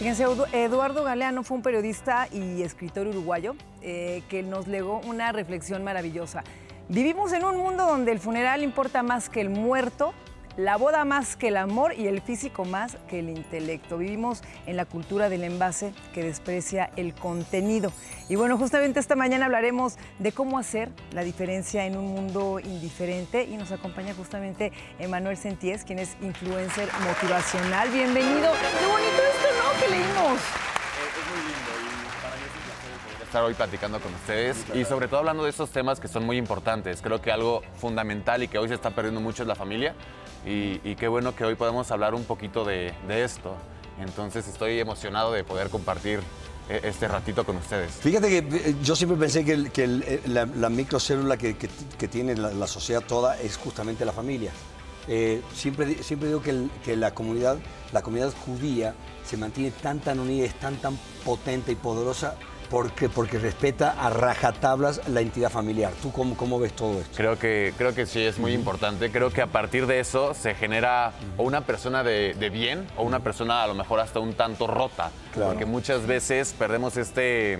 Fíjense, Eduardo Galeano fue un periodista y escritor uruguayo eh, que nos legó una reflexión maravillosa. Vivimos en un mundo donde el funeral importa más que el muerto la boda más que el amor y el físico más que el intelecto. Vivimos en la cultura del envase que desprecia el contenido. Y bueno, justamente esta mañana hablaremos de cómo hacer la diferencia en un mundo indiferente y nos acompaña justamente Emanuel Senties, quien es influencer motivacional. Bienvenido. Qué bonito esto, ¿no? Que leímos. Estar hoy platicando con ustedes y sobre todo hablando de estos temas que son muy importantes. Creo que algo fundamental y que hoy se está perdiendo mucho es la familia y, qué bueno que hoy podemos hablar un poquito de, esto. Entonces estoy emocionado de poder compartir eh, este ratito con ustedes. Fíjate que eh, yo siempre pensé que, eh, la, microcélula que, tiene la, sociedad toda es justamente la familia. siempre, siempre digo que, la, comunidad, la comunidad judía se mantiene tan tan unida, es tan tan potente y poderosa porque, porque respeta a rajatablas la entidad familiar. ¿Tú cómo, cómo ves todo esto? Creo que, creo que sí, es muy importante. Creo que a partir de eso se genera o una persona de, bien o una persona a lo mejor hasta un tanto rota. Porque muchas veces perdemos este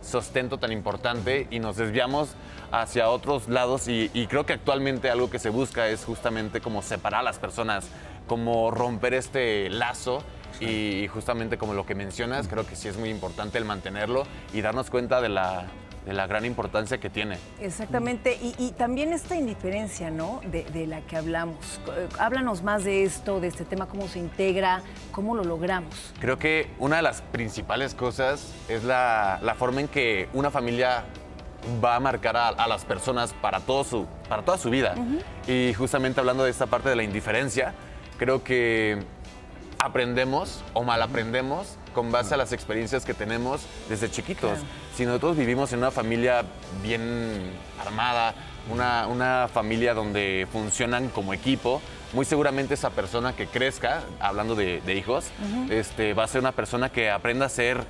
sostento tan importante y nos desviamos hacia otros lados y, y, creo que actualmente algo que se busca es justamente como separar a las personas, como romper este lazo y justamente como lo que mencionas, creo que sí es muy importante el mantenerlo y darnos cuenta de la, gran importancia que tiene. Exactamente, y, también esta indiferencia, ¿no? De, la que hablamos. Háblanos más de esto, de este tema, cómo se integra, cómo lo logramos. Creo que una de las principales cosas es la, forma en que una familia va a marcar a, las personas para, todo su, para toda su vida. Y justamente hablando de esta parte de la indiferencia, creo que aprendemos o mal aprendemos con base a las experiencias que tenemos desde chiquitos. Si nosotros vivimos en una familia bien armada, una, familia donde funcionan como equipo, muy seguramente esa persona que crezca, hablando de, hijos, este, va a ser una persona que aprenda a ser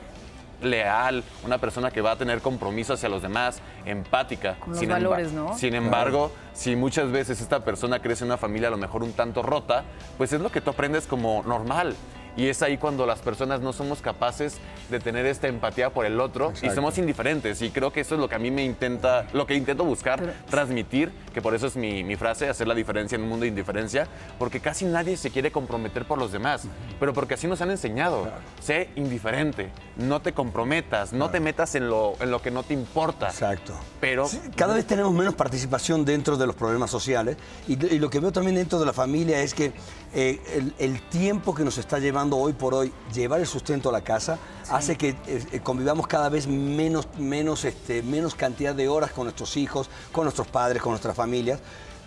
leal, una persona que va a tener compromiso hacia los demás, empática. Con los valores, ¿no? Sin embargo, si muchas veces esta persona crece en una familia a lo mejor un tanto rota, pues es lo que tú aprendes como normal. Y es ahí cuando las personas no somos capaces de tener esta empatía por el otro y somos indiferentes. Y creo que eso es lo que a mí me intenta, lo que intento buscar, transmitir, que por eso es mi, frase, hacer la diferencia en un mundo de indiferencia, porque casi nadie se quiere comprometer por los demás, pero porque así nos han enseñado. Sé indiferente, no te comprometas, no te metas en lo, en lo que no te importa. Exacto. Pero cada vez tenemos menos participación dentro de los problemas sociales y, lo que veo también dentro de la familia es que eh, el tiempo que nos está llevando hoy por hoy llevar el sustento a la casa hace que eh, convivamos cada vez menos, menos, este, menos cantidad de horas con nuestros hijos, con nuestros padres, con nuestras familias.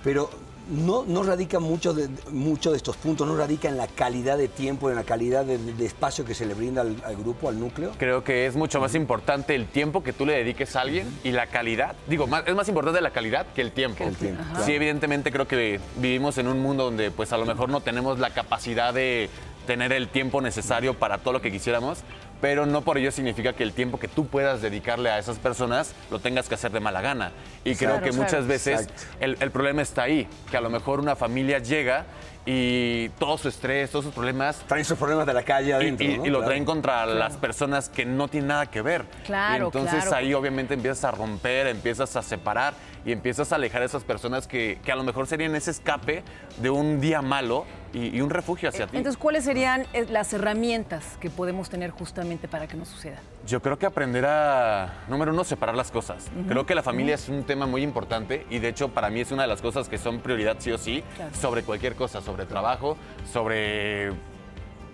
Pero no, no radica mucho de, mucho de estos puntos, no radica en la calidad de tiempo, en la calidad de, espacio que se le brinda al, grupo, al núcleo. Creo que es mucho más importante el tiempo que tú le dediques a alguien y la calidad. Digo, es más importante la calidad que el tiempo. el tiempo Sí, evidentemente creo que vivimos en un mundo donde pues a lo mejor no tenemos la capacidad de tener el tiempo necesario para todo lo que quisiéramos, pero no por ello significa que el tiempo que tú puedas dedicarle a esas personas lo tengas que hacer de mala gana. Y creo que muchas veces el, problema está ahí, que a lo mejor una familia llega y todo su estrés, todos sus problemas. Traen sus problemas de la calle adentro. Y, lo traen contra las personas que no tienen nada que ver. Claro. Y entonces ahí obviamente empiezas a romper, empiezas a separar y empiezas a alejar a esas personas que, que a lo mejor serían ese escape de un día malo y, un refugio hacia ti. Entonces, ¿cuáles serían eh, las herramientas que podemos tener justamente para que no suceda? Yo creo que aprender a, número uno, separar las cosas. Creo que la familia es un tema muy importante y de hecho para mí es una de las cosas que son prioridad sí o sí sobre cualquier cosa, sobre trabajo, sobre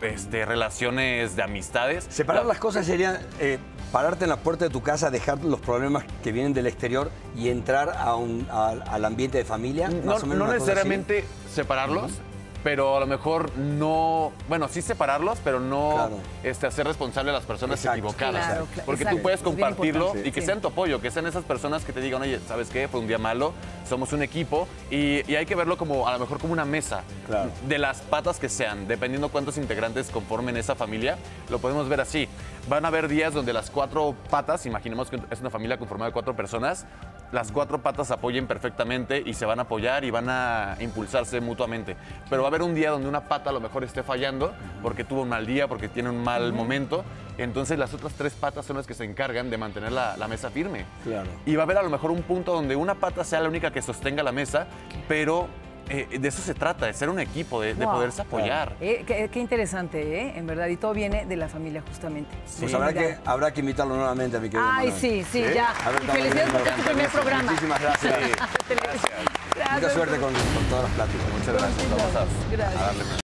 este, relaciones de amistades. Separar las cosas sería eh, pararte en la puerta de tu casa, dejar los problemas que vienen del exterior y entrar a un, al ambiente de familia. No, no necesariamente separarlos, pero a lo mejor no, bueno, sí separarlos, pero no este, hacer responsable a las personas equivocadas. Porque tú puedes compartirlo y que sean tu apoyo, que sean esas personas que te digan, oye, ¿sabes qué? Fue un día malo, somos un equipo y, hay que verlo como a lo mejor como una mesa de las patas que sean, dependiendo cuántos integrantes conformen esa familia, lo podemos ver así. Van a haber días donde las cuatro patas, imaginemos que es una familia conformada de cuatro personas, las cuatro patas apoyen perfectamente y se van a apoyar y van a impulsarse mutuamente. Pero va a haber un día donde una pata a lo mejor esté fallando porque tuvo un mal día, porque tiene un mal momento. Entonces las otras tres patas son las que se encargan de mantener la, la mesa firme. Claro. Y va a haber a lo mejor un punto donde una pata sea la única que sostenga la mesa, pero eh, de eso se trata, de ser un equipo, de, poderse apoyar. Eh, qué, qué interesante, ¿eh? En verdad, y todo viene de la familia, justamente. Pues Sí, habrá que, habrá que invitarlo nuevamente a mi querido Ay, Manuel. sí, sí, ¿Sí? ya. Ver, Y felicidades es tu primer programa. Muchísimas gracias. Mucha Gracias. suerte con, con todas las pláticas. Muchas gracias. Vamos a, a Gracias.